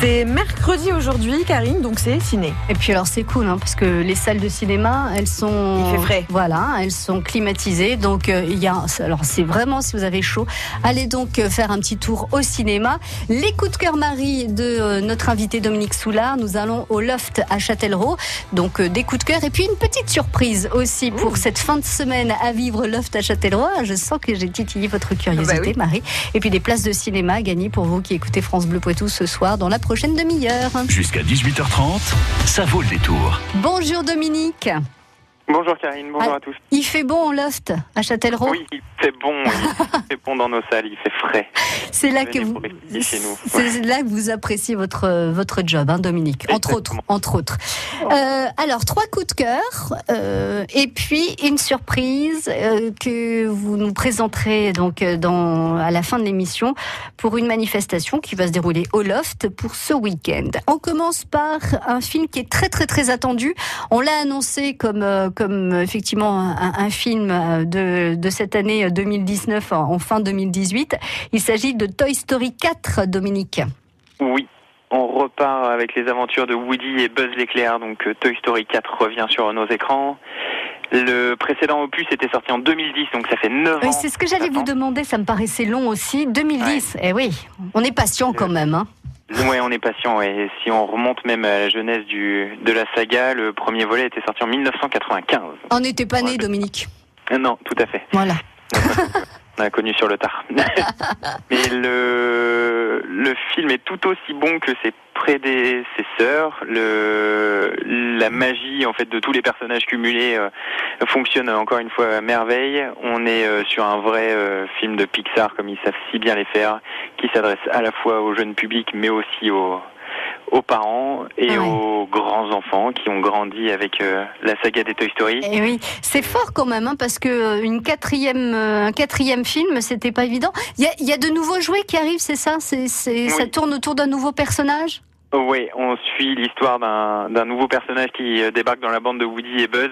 C'est mercredi aujourd'hui, Karine, donc c'est ciné. Et puis alors c'est cool, hein, parce que les salles de cinéma, elles sont, Il fait frais. voilà, elles sont climatisées. Donc euh, il y a, alors c'est vraiment si vous avez chaud, allez donc euh, faire un petit tour au cinéma. Les coups de cœur Marie de euh, notre invité Dominique Soulard. Nous allons au Loft à Châtellerault, donc euh, des coups de cœur et puis une petite surprise aussi pour cette fin de semaine à vivre Loft à Châtellerault. Ah, Je sens que j'ai titillé votre curiosité, Bah oui. Marie. Et puis des places de cinéma à gagner pour vous qui écoutez France Bleu Poitou ce soir dans la prochaine demi-heure. Jusqu'à 18h30, ça vaut le détour. Bonjour Dominique. Bonjour Karine, bonjour Ah. à tous. Il fait bon en loft à Châtellerault? Oui, fait bon, il fait bon dans nos salles, il fait frais. c'est là que vous, c'est là que vous appréciez votre votre job, hein, Dominique. Entre autres, entre autres. Euh, alors trois coups de cœur euh, et puis une surprise euh, que vous nous présenterez donc euh, dans à la fin de l'émission pour une manifestation qui va se dérouler au loft pour ce week-end. On commence par un film qui est très très très attendu. On l'a annoncé comme euh, comme euh, effectivement un, un film euh, de de cette année euh, 2019 en, fin 2018. Il s'agit de Toy Story 4, Dominique. Oui, on repart avec les aventures de Woody et Buzz l'éclair, donc euh, Toy Story 4 revient sur nos écrans. Le précédent opus était sorti en 2010, donc ça fait 9 Oui, ans. c'est ce que j'allais vous demander, ça me paraissait long aussi. 2010, eh oui, on est patient quand même. Hein. Ouais, on est patient. Et si on remonte même à la jeunesse du, de la saga, le premier volet était sorti en 1995. On n'était pas né, Ouais. Dominique. Euh, Non, tout à fait. Voilà. On a connu sur le tard. Mais le, le film est tout aussi bon que ses prédécesseurs. Le, la magie en fait de tous les personnages cumulés euh, fonctionne encore une fois à merveille. On est euh, sur un vrai euh, film de Pixar comme ils savent si bien les faire, qui s'adresse à la fois au jeune public mais aussi aux aux parents et Ouais. aux grands enfants qui ont grandi avec euh, la saga des Toy Story. Et oui, c'est fort quand même, hein, parce que euh, une quatrième, euh, un quatrième film, c'était pas évident. Il y a, il y a de nouveaux jouets qui arrivent, c'est ça? C'est, c'est, Ça tourne autour d'un nouveau personnage? Oui, on suit l'histoire d'un d'un nouveau personnage qui euh, débarque dans la bande de Woody et Buzz,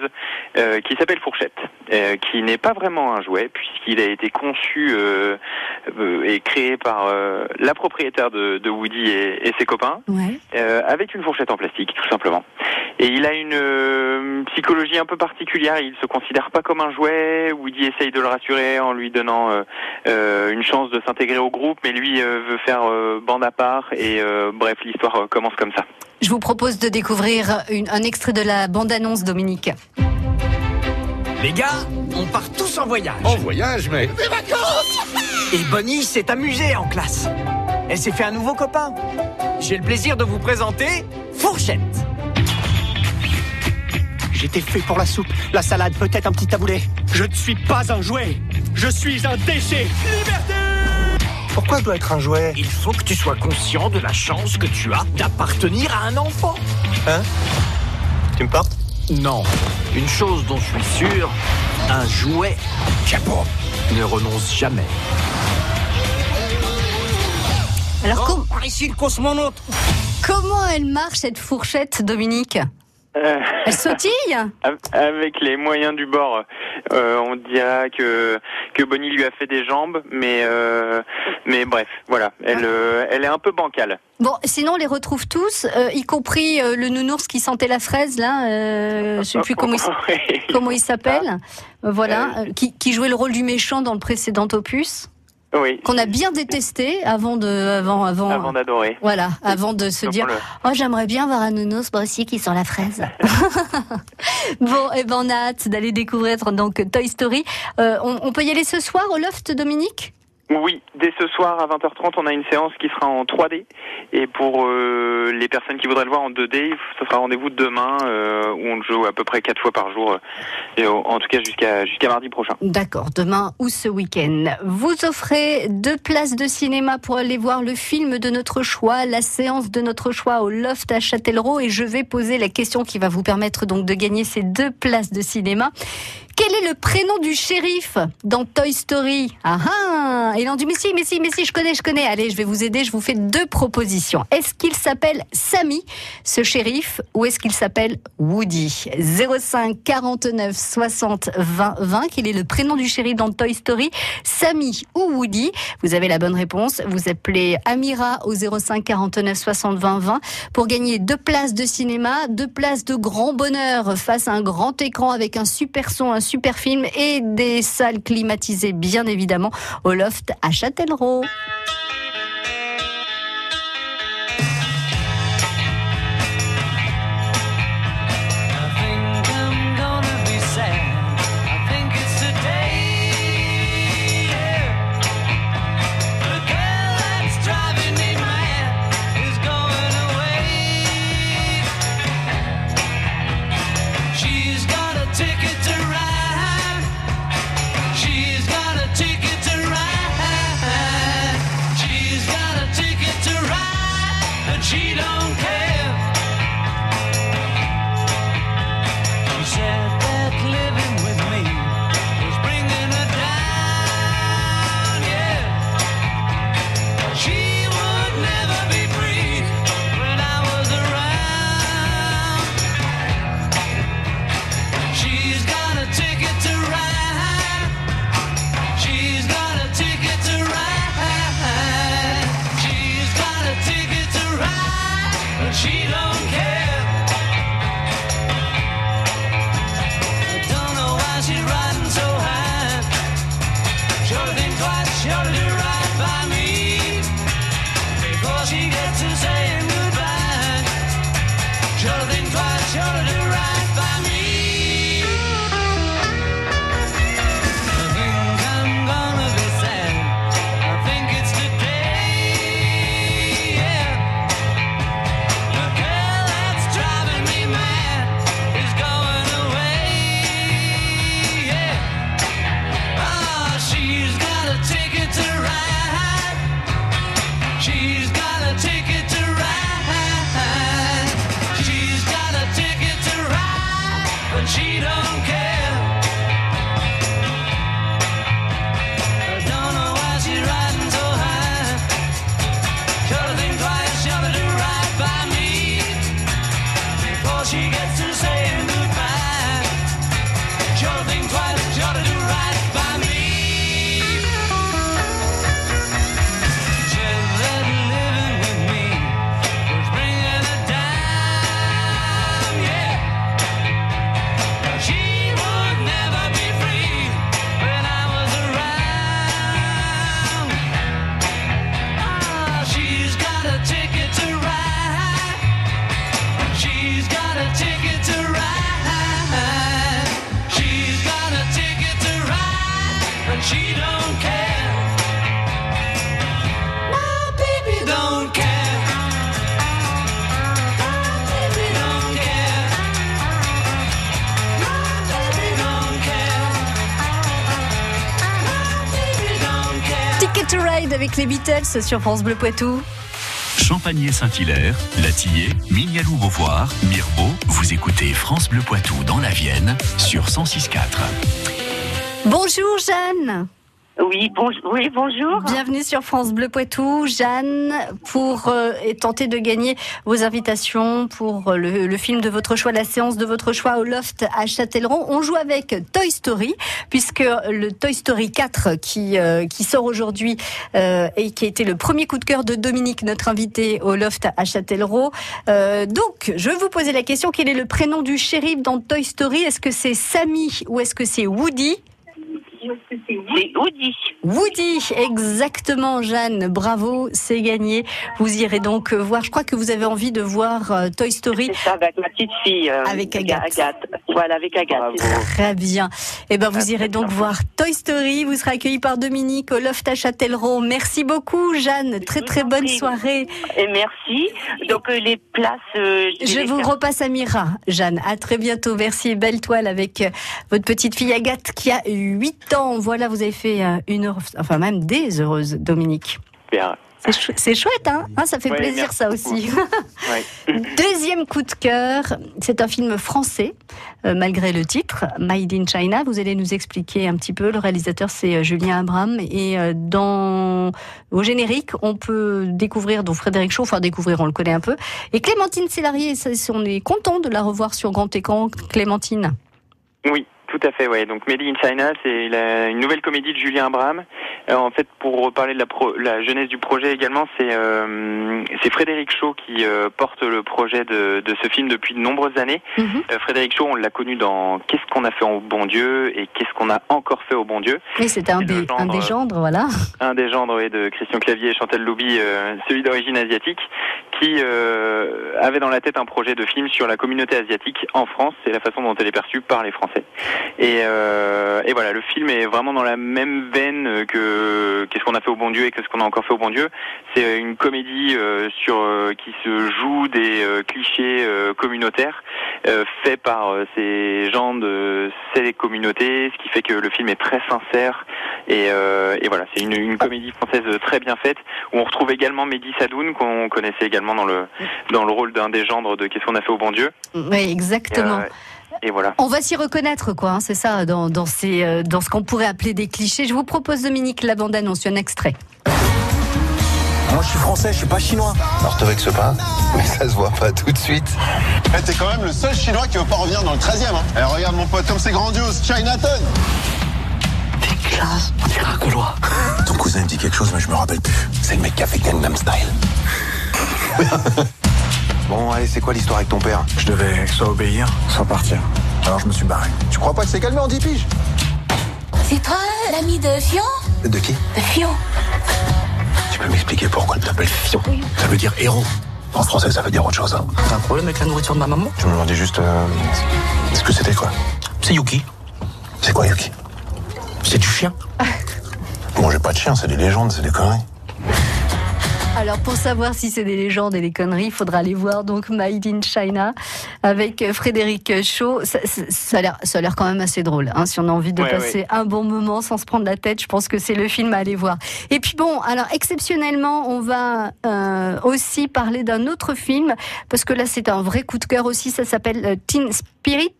euh, qui s'appelle Fourchette, euh, qui n'est pas vraiment un jouet puisqu'il a été conçu euh, euh, et créé par euh, la propriétaire de, de Woody et, et ses copains, Ouais. euh, avec une fourchette en plastique, tout simplement. Et il a une euh, psychologie un peu particulière. Il se considère pas comme un jouet. Woody essaye de le rassurer en lui donnant une chance de s'intégrer au groupe, mais lui euh, veut faire euh, bande à part. Et euh, bref, l'histoire commence comme ça. Je vous propose de découvrir une- un extrait de la bande-annonce, Dominique. Les gars, on part tous en voyage. En voyage, mais Et Bonnie s'est amusée en classe. Elle s'est fait un nouveau copain. J'ai le plaisir de vous présenter Fourchette. J'étais fait pour la soupe, la salade, peut-être un petit taboulet. Je ne suis pas un jouet. Je suis un déchet. Liberté Pourquoi je dois être un jouet Il faut que tu sois conscient de la chance que tu as d'appartenir à un enfant. Tu me portes Non. Une chose dont je suis sûr, un jouet chapeau, ne renonce jamais. Alors, com- par ici le cosmonaute. comment elle marche cette fourchette, Dominique? Euh, Elle sautille avec les moyens du bord, euh, on dira que que Bonnie lui a fait des jambes, mais euh, mais bref, voilà, elle elle est un peu bancale. Bon, sinon on les retrouve tous, y compris le nounours qui sentait la fraise là. Je sais plus comment il, comment il s'appelle. Euh, voilà, qui, qui jouait le rôle du méchant dans le précédent opus, Oui. qu'on a bien détesté avant de, avant, avant. Avant d'adorer. voilà, avant de se Donc, dire, le- oh j'aimerais bien voir un nounours moi aussi qui sent la fraise. bon, et ben on a hâte d'aller découvrir donc Toy Story. Euh, on, on peut y aller ce soir au loft, Dominique? Oui, dès ce soir à 20h30, on a une séance qui sera en 3D. Et pour euh, les personnes qui voudraient le voir en 2D, ce sera rendez-vous demain euh, où on joue à peu près quatre fois par jour. euh, et en tout cas jusqu'à jusqu'à mardi prochain. D'accord, demain ou ce week-end. Vous offrez deux places de cinéma pour aller voir le film de notre choix, la séance de notre choix au Loft à Châtellerault et je vais poser la question qui va vous permettre donc de gagner ces deux places de cinéma. Quel est le prénom du shérif dans Toy Story Ah ah Et dit mais si, mais si, mais si, je connais, je connais. Allez, je vais vous aider, je vous fais deux propositions. Est-ce qu'il s'appelle Sammy, ce shérif, ou est-ce qu'il s'appelle Woody 05 49 60 20 20. Quel est le prénom du shérif dans Toy Story Sammy ou Woody? Vous avez la bonne réponse. Vous appelez Amira au 05 49 60 20 20 pour gagner deux places de cinéma, deux places de grand bonheur face à un grand écran avec un super son, un super film et des salles climatisées bien évidemment au loft à Châtellerault. She She sur France Bleu Poitou. Champagné-Saint-Hilaire, Latillé, Mignalou Beauvoir, Mirbeau, vous écoutez France Bleu Poitou dans la Vienne sur 106.4. Bonjour Jeanne. Oui, bon, oui, bonjour. Bienvenue sur France Bleu Poitou, Jeanne, pour euh, tenter de gagner vos invitations pour euh, le, le film de votre choix, la séance de votre choix au Loft à Châtellerault. On joue avec Toy Story, puisque le Toy Story 4 qui, euh, qui sort aujourd'hui euh, et qui a été le premier coup de cœur de Dominique, notre invité au Loft à Châtellerault. Euh, donc, je vous poser la question, quel est le prénom du shérif dans Toy Story? Est-ce que c'est Sammy ou est-ce que c'est Woody? Woody. Woody, exactement, Jeanne. Bravo, c'est gagné. Vous irez donc voir. Je crois que vous avez envie de voir euh, Toy Story. C'est ça, avec ma petite fille. euh, Avec Agathe. Voilà, avec Agathe. Très bien. Eh ben, vous irez donc voir Toy Story. Vous serez accueilli par Dominique au Loft à Châtellerault. Merci beaucoup, Jeanne. Très très bonne soirée. Et merci. Donc euh, les places. euh, Je les vous faire- repasse à Mira, Jeanne. À très bientôt. Merci et belle toile avec votre petite fille Agathe qui a 8 ans. Voilà, vous avez fait euh, une heure, enfin même des heureuses, Dominique. Bien. C'est chou- C'est chouette, hein, Hein, Ça fait Ouais, plaisir, ça aussi. Ouais. Deuxième coup de cœur, c'est un film français, euh, malgré le titre, Made in China. Vous allez nous expliquer un petit peu. Le réalisateur, c'est euh, Julien Abraham. Et euh, dans au générique, on peut découvrir donc Frédéric Shaw, enfin découvrir, on le connaît un peu. Et Clémentine Sélarié, ça, on est content de la revoir sur grand écran. Clémentine? Oui, tout à fait, ouais. Donc Made in China, c'est une nouvelle comédie de Julien Abraham. Euh, en fait, pour parler de la, pro- la jeunesse du projet également, c'est euh, Frédéric Shaw qui euh, porte le projet de, de ce film depuis de nombreuses années. Mhm. Euh, Frédéric Shaw, on l'a connu dans Qu'est-ce qu'on a fait au bon Dieu et Qu'est-ce qu'on a encore fait au bon Dieu. Et c'est un, des, un des gendres, voilà. un des gendres ouais, de Christian Clavier et Chantal Louby, euh, celui d'origine asiatique, qui avait dans la tête un projet de film sur la communauté asiatique en France et la façon dont elle est perçue par les Français. Et, euh, et voilà, le film est vraiment dans la même veine que Qu'est-ce qu'on a fait au bon Dieu et Qu'est-ce qu'on a encore fait au bon Dieu. C'est une comédie euh, sur euh, qui se joue des euh, clichés euh, communautaires euh, faits par ces gens de ces communautés, ce qui fait que le film est très sincère et, euh, et voilà, c'est une, une comédie française très bien faite où on retrouve également Mehdi Sadoun qu'on connaissait également dans le dans le rôle d'un des gendres de Qu'est-ce qu'on a fait au bon Dieu. Oui, exactement. Et voilà. On va s'y reconnaître, quoi. hein, c'est ça, dans, dans, ces, euh, dans ce qu'on pourrait appeler des clichés. Je vous propose, Dominique, la bande-annonce, un extrait. Moi, je suis français, je suis pas chinois. Alors te vexe pas, mais ça se voit pas tout de suite. Eh, T'es quand même le seul chinois qui veut pas revenir dans le 13 e hein. Eh, regarde mon pote, comme c'est grandiose, Chinatown T'es classe, on dirait Gaulois. Ton cousin me dit quelque chose, mais je me rappelle plus. C'est le mec qui a fait Gangnam Style. bon, allez, c'est quoi l'histoire avec ton père Je devais soit obéir, soit partir. Alors je me suis barré. Tu crois pas que c'est calmé en 10 piges C'est toi l'ami de Fion De qui De Fion. Tu peux m'expliquer pourquoi elle t'appelle Fion Ça veut dire héros. En français, ça veut dire autre chose. hein. T'as un problème avec la nourriture de ma maman Je me demandais juste euh, ce que c'était quoi. C'est Yuki. C'est quoi Yuki C'est du chien. Bon, j'ai pas de chien, c'est des légendes, c'est des conneries. Alors, pour savoir si c'est des légendes et des conneries, il faudra aller voir donc Made in China avec Frédéric Shaw. Ça, ça- ça a l'air- quand même assez drôle. hein. Si on a envie de Ouais, passer ouais. un bon moment sans se prendre la tête, je pense que c'est le film à aller voir. Et puis bon, alors exceptionnellement, on va euh, aussi parler d'un autre film parce que là, c'est un vrai coup de cœur aussi. Ça s'appelle euh, Teen Spirit.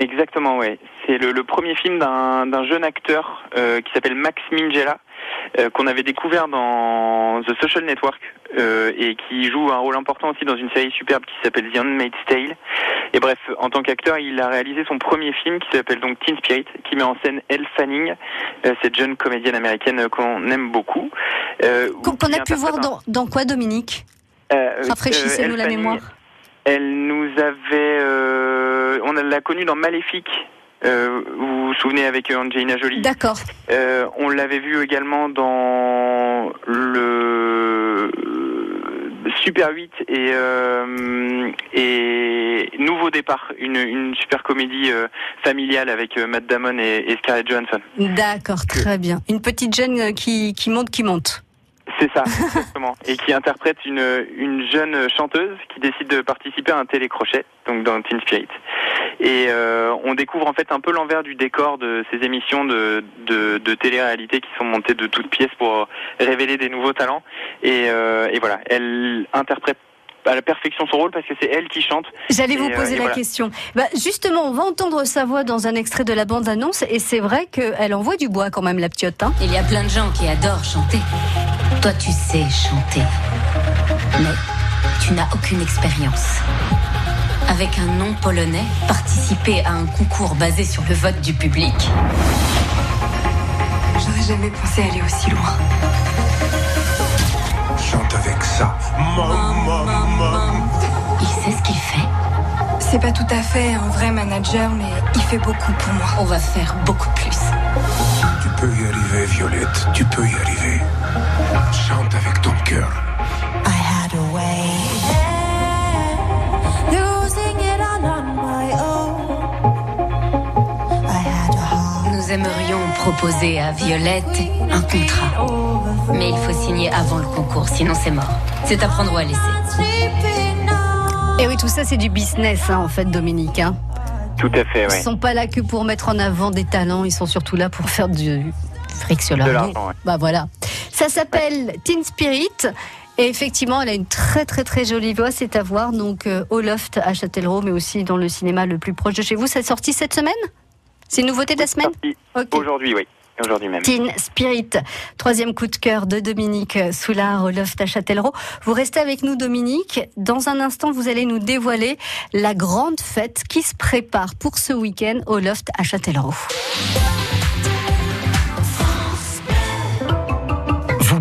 Exactement, ouais. C'est le, le premier film d'un jeune acteur euh, qui s'appelle Max Minghella, euh, qu'on avait découvert dans The Social Network euh, et qui joue un rôle important aussi dans une série superbe qui s'appelle The Handmaid's Tale. Et bref, en tant qu'acteur, il a réalisé son premier film qui s'appelle donc Teen Spirit, qui met en scène Elle Fanning, cette jeune comédienne américaine qu'on aime beaucoup. Qu'on a pu voir dans, dans quoi, Dominique? Rafraîchissez-nous la mémoire. Elle nous avait, on l'a connue dans Maléfique. Euh, vous vous souvenez avec euh, Angelina Jolie D'accord. Euh, On l'avait vue également dans le Super 8 et, euh, et Nouveau Départ, une, une super comédie euh, familiale avec euh, Matt Damon et, et Scarlett Johansson. D'accord, très bien. Une petite jeune qui, qui monte, qui monte. C'est ça, exactement. Et qui interprète une, une jeune chanteuse qui décide de participer à un télécrochet, donc dans Teen Spirit. Et euh, on découvre en fait un peu l'envers du décor de ces émissions de, de, de télé-réalité qui sont montées de toutes pièces pour révéler des nouveaux talents. Et, euh, et voilà, elle interprète à la perfection son rôle parce que c'est elle qui chante. J'allais vous euh, poser la voilà. question. Bah, justement, on va entendre sa voix dans un extrait de la bande-annonce et c'est vrai qu'elle envoie du bois quand même, la ptiote. Hein Il y a plein de gens qui adorent chanter. Toi, tu sais chanter. Mais tu n'as aucune expérience. Avec un nom polonais, participer à un concours basé sur le vote du public. J'aurais jamais pensé aller aussi loin. Chante avec ça. Il sait ce qu'il fait. C'est pas tout à fait un vrai manager, mais il fait beaucoup pour moi. On va faire beaucoup plus. Tu peux y arriver, Violette. Tu peux y arriver. Chante avec proposer à Violette un contrat. Mais il faut signer avant le concours, sinon c'est mort. C'est à prendre ou à laisser. Et oui, tout ça, c'est du business, hein, en fait, Dominique. Hein. Tout à fait, Ils ouais. sont pas là que pour mettre en avant des talents, ils sont surtout là pour faire du fric sur leur dos. ouais. Bah voilà. Ça s'appelle Teen Spirit. Et effectivement, elle a une très très très jolie voix, c'est à voir donc euh, au Loft à Châtellerault, mais aussi dans le cinéma le plus proche de chez vous. C'est sorti cette semaine? C'est une nouveauté de la semaine Aujourd'hui, oui. Aujourd'hui même. Teen Spirit, troisième coup de cœur de Dominique Soulard au Loft à Châtellerault. Vous restez avec nous, Dominique. Dans un instant, vous allez nous dévoiler la grande fête qui se prépare pour ce week-end au Loft à Châtellerault.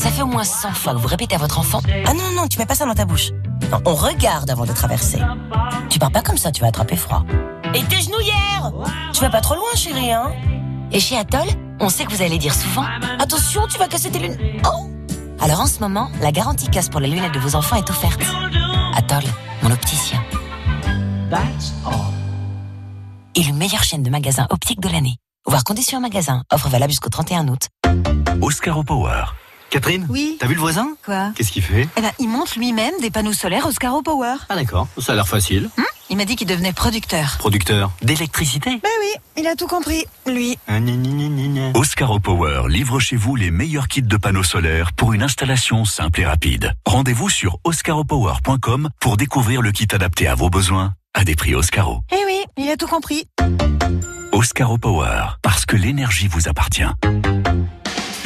ça fait au moins 100 fois que vous répétez à votre enfant Ah non, non, tu mets pas ça dans ta bouche. On regarde avant de traverser. Tu pars pas comme ça, tu vas attraper froid. Et tes genouillères Tu vas pas trop loin, chérie, hein Et chez Atoll, on sait que vous allez dire souvent Attention, tu vas casser tes lunettes. Oh Alors en ce moment, la garantie casse pour les lunettes de vos enfants est offerte. Atoll, mon opticien. Élu meilleure chaîne de magasins optiques de l'année. Voir conditions en magasin. Offre valable jusqu'au 31 août. Oscaro Power. Catherine Oui. T'as vu le voisin? Quoi? Qu'est-ce qu'il fait? Eh ben, il monte lui-même des panneaux solaires Oscaro Power. Ah d'accord, ça a l'air facile. Hum il m'a dit qu'il devenait producteur. Producteur d'électricité? Ben oui, il a tout compris, lui. Ah. Oscaro Power livre chez vous les meilleurs kits de panneaux solaires pour une installation simple et rapide. Rendez-vous sur oscaropower.com pour découvrir le kit adapté à vos besoins à des prix Oscaro. Eh oui, il a tout compris. Oscaro Power, parce que l'énergie vous appartient.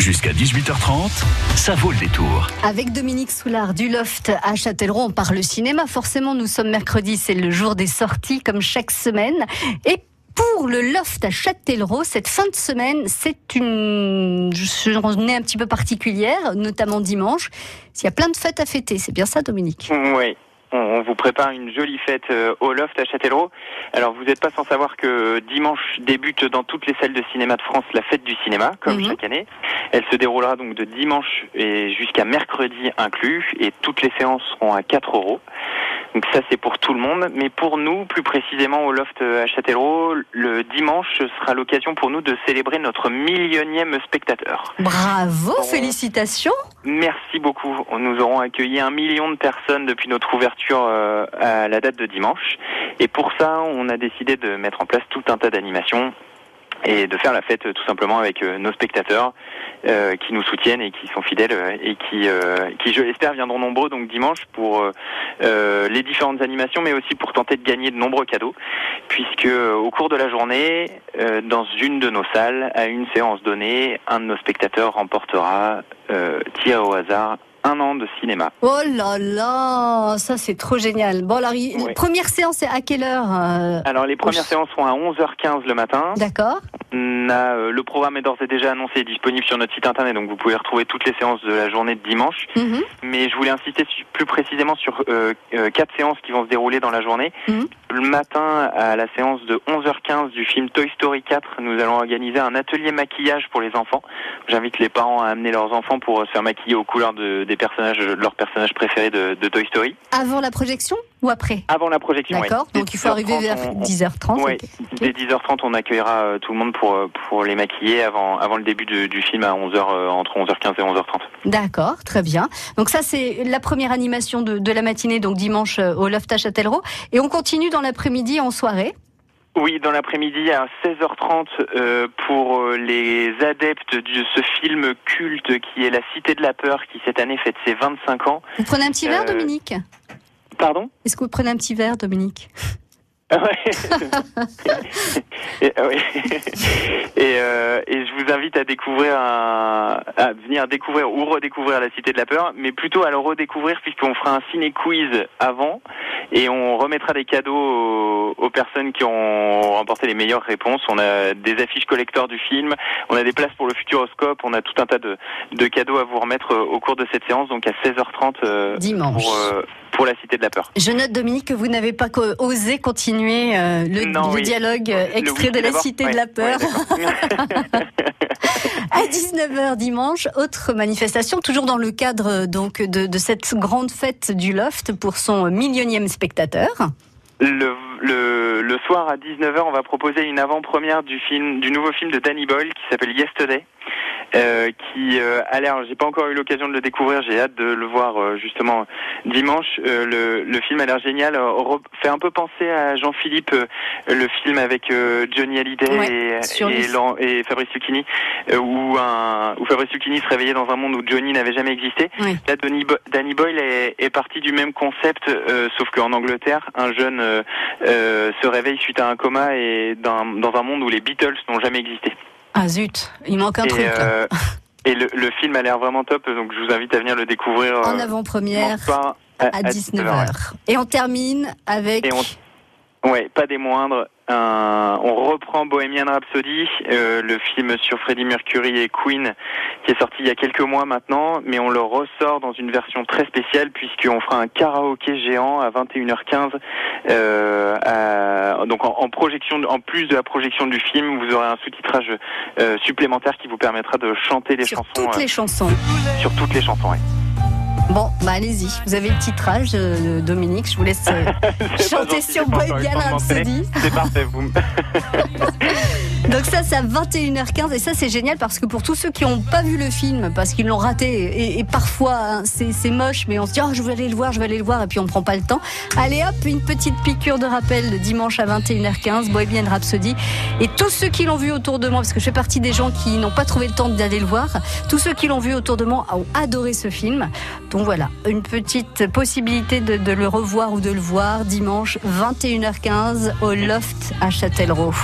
Jusqu'à 18h30, ça vaut le détour. Avec Dominique Soulard du Loft à Châtellerault, on parle cinéma. Forcément, nous sommes mercredi, c'est le jour des sorties, comme chaque semaine. Et pour le Loft à Châtellerault, cette fin de semaine, c'est une journée un petit peu particulière, notamment dimanche. Il y a plein de fêtes à fêter, c'est bien ça, Dominique? Oui. On vous prépare une jolie fête euh, au Loft à Châtellerault. Alors vous n'êtes pas sans savoir que dimanche débute dans toutes les salles de cinéma de France la fête du cinéma, comme Mhm. chaque année. Elle se déroulera donc de dimanche et jusqu'à mercredi inclus, et toutes les séances seront à 4 euros. Donc ça c'est pour tout le monde, mais pour nous, plus précisément au Loft à Châtellerault, le dimanche ce sera l'occasion pour nous de célébrer notre millionième spectateur. Bravo, félicitations Merci beaucoup. Nous aurons accueilli un million de personnes depuis notre ouverture euh, à la date de dimanche. Et pour ça, on a décidé de mettre en place tout un tas d'animations et de faire la fête tout simplement avec euh, nos spectateurs euh, qui nous soutiennent et qui sont fidèles euh, et qui, euh, qui je l'espère, viendront nombreux donc dimanche pour euh, euh, les différentes animations, mais aussi pour tenter de gagner de nombreux cadeaux, puisque au cours de la journée, dans une de nos salles, à une séance donnée, un de nos spectateurs remportera tiré au hasard un an de cinéma. Oh là là, ça c'est trop génial. Bon, alors, Ouais. première séance, c'est à quelle heure euh, Alors les premières séances seront à 11h15 le matin. D'accord. A, euh, le programme est d'ores et déjà annoncé et disponible sur notre site internet, donc vous pouvez retrouver toutes les séances de la journée de dimanche. Mhm. Mais je voulais insister plus précisément sur euh, quatre séances qui vont se dérouler dans la journée. Mhm. Le matin, à la séance de 11h15 du film Toy Story 4, nous allons organiser un atelier maquillage pour les enfants. J'invite les parents à amener leurs enfants pour se faire maquiller aux couleurs de, des personnages, de leurs personnages préférés de, de Toy Story. Avant la projection ou après? Avant la projection. D'accord, Dès donc il faut arriver 10h30, vers on- 10h30. Oui, dès 10h30, on accueillera euh, tout le monde pour, euh, pour les maquiller avant, avant le début du, du film à 11h, euh, entre 11h15 et 11h30. D'accord, très bien. Donc ça c'est la première animation de, de la matinée, donc dimanche au Loft à Châtellerault. Et on continue dans l'après-midi en soirée. Oui, dans l'après-midi à 16h30 euh, pour euh, les adeptes de ce film culte qui est La Cité de la Peur qui cette année fête ses 25 ans. Vous prenez un petit verre, Euh, Dominique? Pardon? Est-ce que vous prenez un petit verre, Dominique? Ah ouais. et, ouais. et, euh, et je vous invite à découvrir un, à venir découvrir ou redécouvrir la Cité de la Peur, mais plutôt à le redécouvrir puisqu'on fera un ciné quiz avant et on remettra des cadeaux aux, aux personnes qui ont remporté les meilleures réponses. On a des affiches collector du film, on a des places pour le Futuroscope, on a tout un tas de, de cadeaux à vous remettre au cours de cette séance, donc à 16h30 euh, Dimanche. pour, euh, pour la Cité de la Peur. Je note, Dominique, que vous n'avez pas osé continuer euh, le, Non, le oui. dialogue euh, extrait de la Cité Ouais, de la ouais, Peur. d'accord. à 19h dimanche, autre manifestation, toujours dans le cadre euh, donc de, de cette grande fête du Loft pour son millionième spectateur. Le, le, le soir à 19h, on va proposer une avant-première du film, du nouveau film de Danny Boyle qui s'appelle Yesterday. Euh, qui euh, a l'air, j'ai pas encore eu l'occasion de le découvrir, j'ai hâte de le voir euh, justement dimanche. Euh, le, le film a l'air génial, fait un peu penser à Jean-Philippe, euh, le film avec euh, Johnny Hallyday Ouais, et, et, et Fabrice Lucchini, où, un, où Fabrice Lucchini se réveillait dans un monde où Johnny n'avait jamais existé. Oui. Là, Danny, Bo- Danny Boyle est, est parti du même concept, euh, sauf qu'en Angleterre, un jeune se réveille suite à un coma et dans, dans un monde où les Beatles n'ont jamais existé. Ah zut, il manque un et truc. là. euh, et le, le film a l'air vraiment top, donc je vous invite à venir le découvrir. en euh, avant-première à, à 19h. Et on termine avec Et on, ouais, pas des moindres. Un- on reprend Bohemian Rhapsody, euh, le film sur Freddie Mercury et Queen, qui est sorti il y a quelques mois maintenant, mais on le ressort dans une version très spéciale puisqu'on fera un karaoké géant à 21h15. euh, à- donc en, en projection, en plus de la projection du film, vous aurez un sous-titrage euh, supplémentaire qui vous permettra de chanter les sur chansons toutes euh, les chansons. sur toutes les chansons. ouais. Bon, bah allez-y, vous avez le titrage, euh, Dominique, je vous laisse euh, chanter gentil, sur m'entraîner. Rhapsody. C'est parfait, vous. Donc ça, c'est à 21h15 et ça, c'est génial parce que pour tous ceux qui n'ont pas vu le film, parce qu'ils l'ont raté et, parfois hein, c'est moche, mais on se dit oh je vais aller le voir, je vais aller le voir et puis on prend pas le temps. Allez hop, une petite piqûre de rappel le dimanche à 21h15, Bohemian Rhapsody. Et tous ceux qui l'ont vu autour de moi, parce que je fais partie des gens qui n'ont pas trouvé le temps d'aller le voir, tous ceux qui l'ont vu autour de moi ont adoré ce film. Donc voilà, une petite possibilité de, de le revoir ou de le voir dimanche 21h15 au Loft à Châtellerault.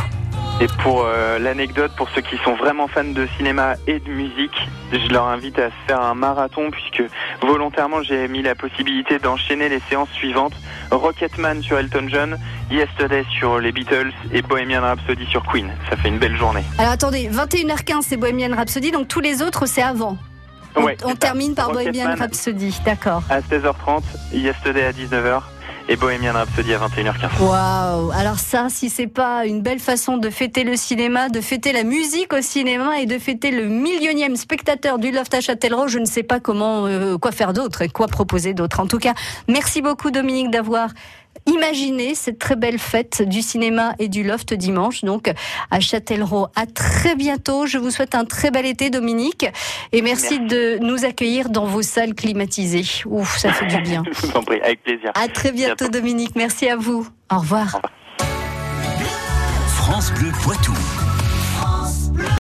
Et pour euh, l'anecdote, pour ceux qui sont vraiment fans de cinéma et de musique, je leur invite à se faire un marathon puisque volontairement j'ai mis la possibilité d'enchaîner les séances suivantes. Rocketman sur Elton John, Yesterday sur les Beatles et Bohemian Rhapsody sur Queen. Ça fait une belle journée. Alors attendez, 21h15 c'est Bohemian Rhapsody, donc tous les autres c'est avant. On, Ouais, on termine par Bohemian Rhapsody, d'accord. À 16h30, Yesterday à 19h et Bohemian Rhapsody à 21h15. Waouh Alors ça, si c'est pas une belle façon de fêter le cinéma, de fêter la musique au cinéma et de fêter le millionième spectateur du Loft à Châtellerault, je ne sais pas comment, euh, quoi faire d'autre et quoi proposer d'autre. En tout cas, merci beaucoup Dominique d'avoir imaginé cette très belle fête du cinéma et du Loft dimanche, donc à Châtellerault. À très bientôt. Je vous souhaite un très bel été, Dominique, et merci, de nous accueillir dans vos salles climatisées. Ouf, ça fait du bien. Je vous en prie, avec plaisir. À très bientôt, Dominique. Merci à vous. Au revoir. France Bleu Poitou.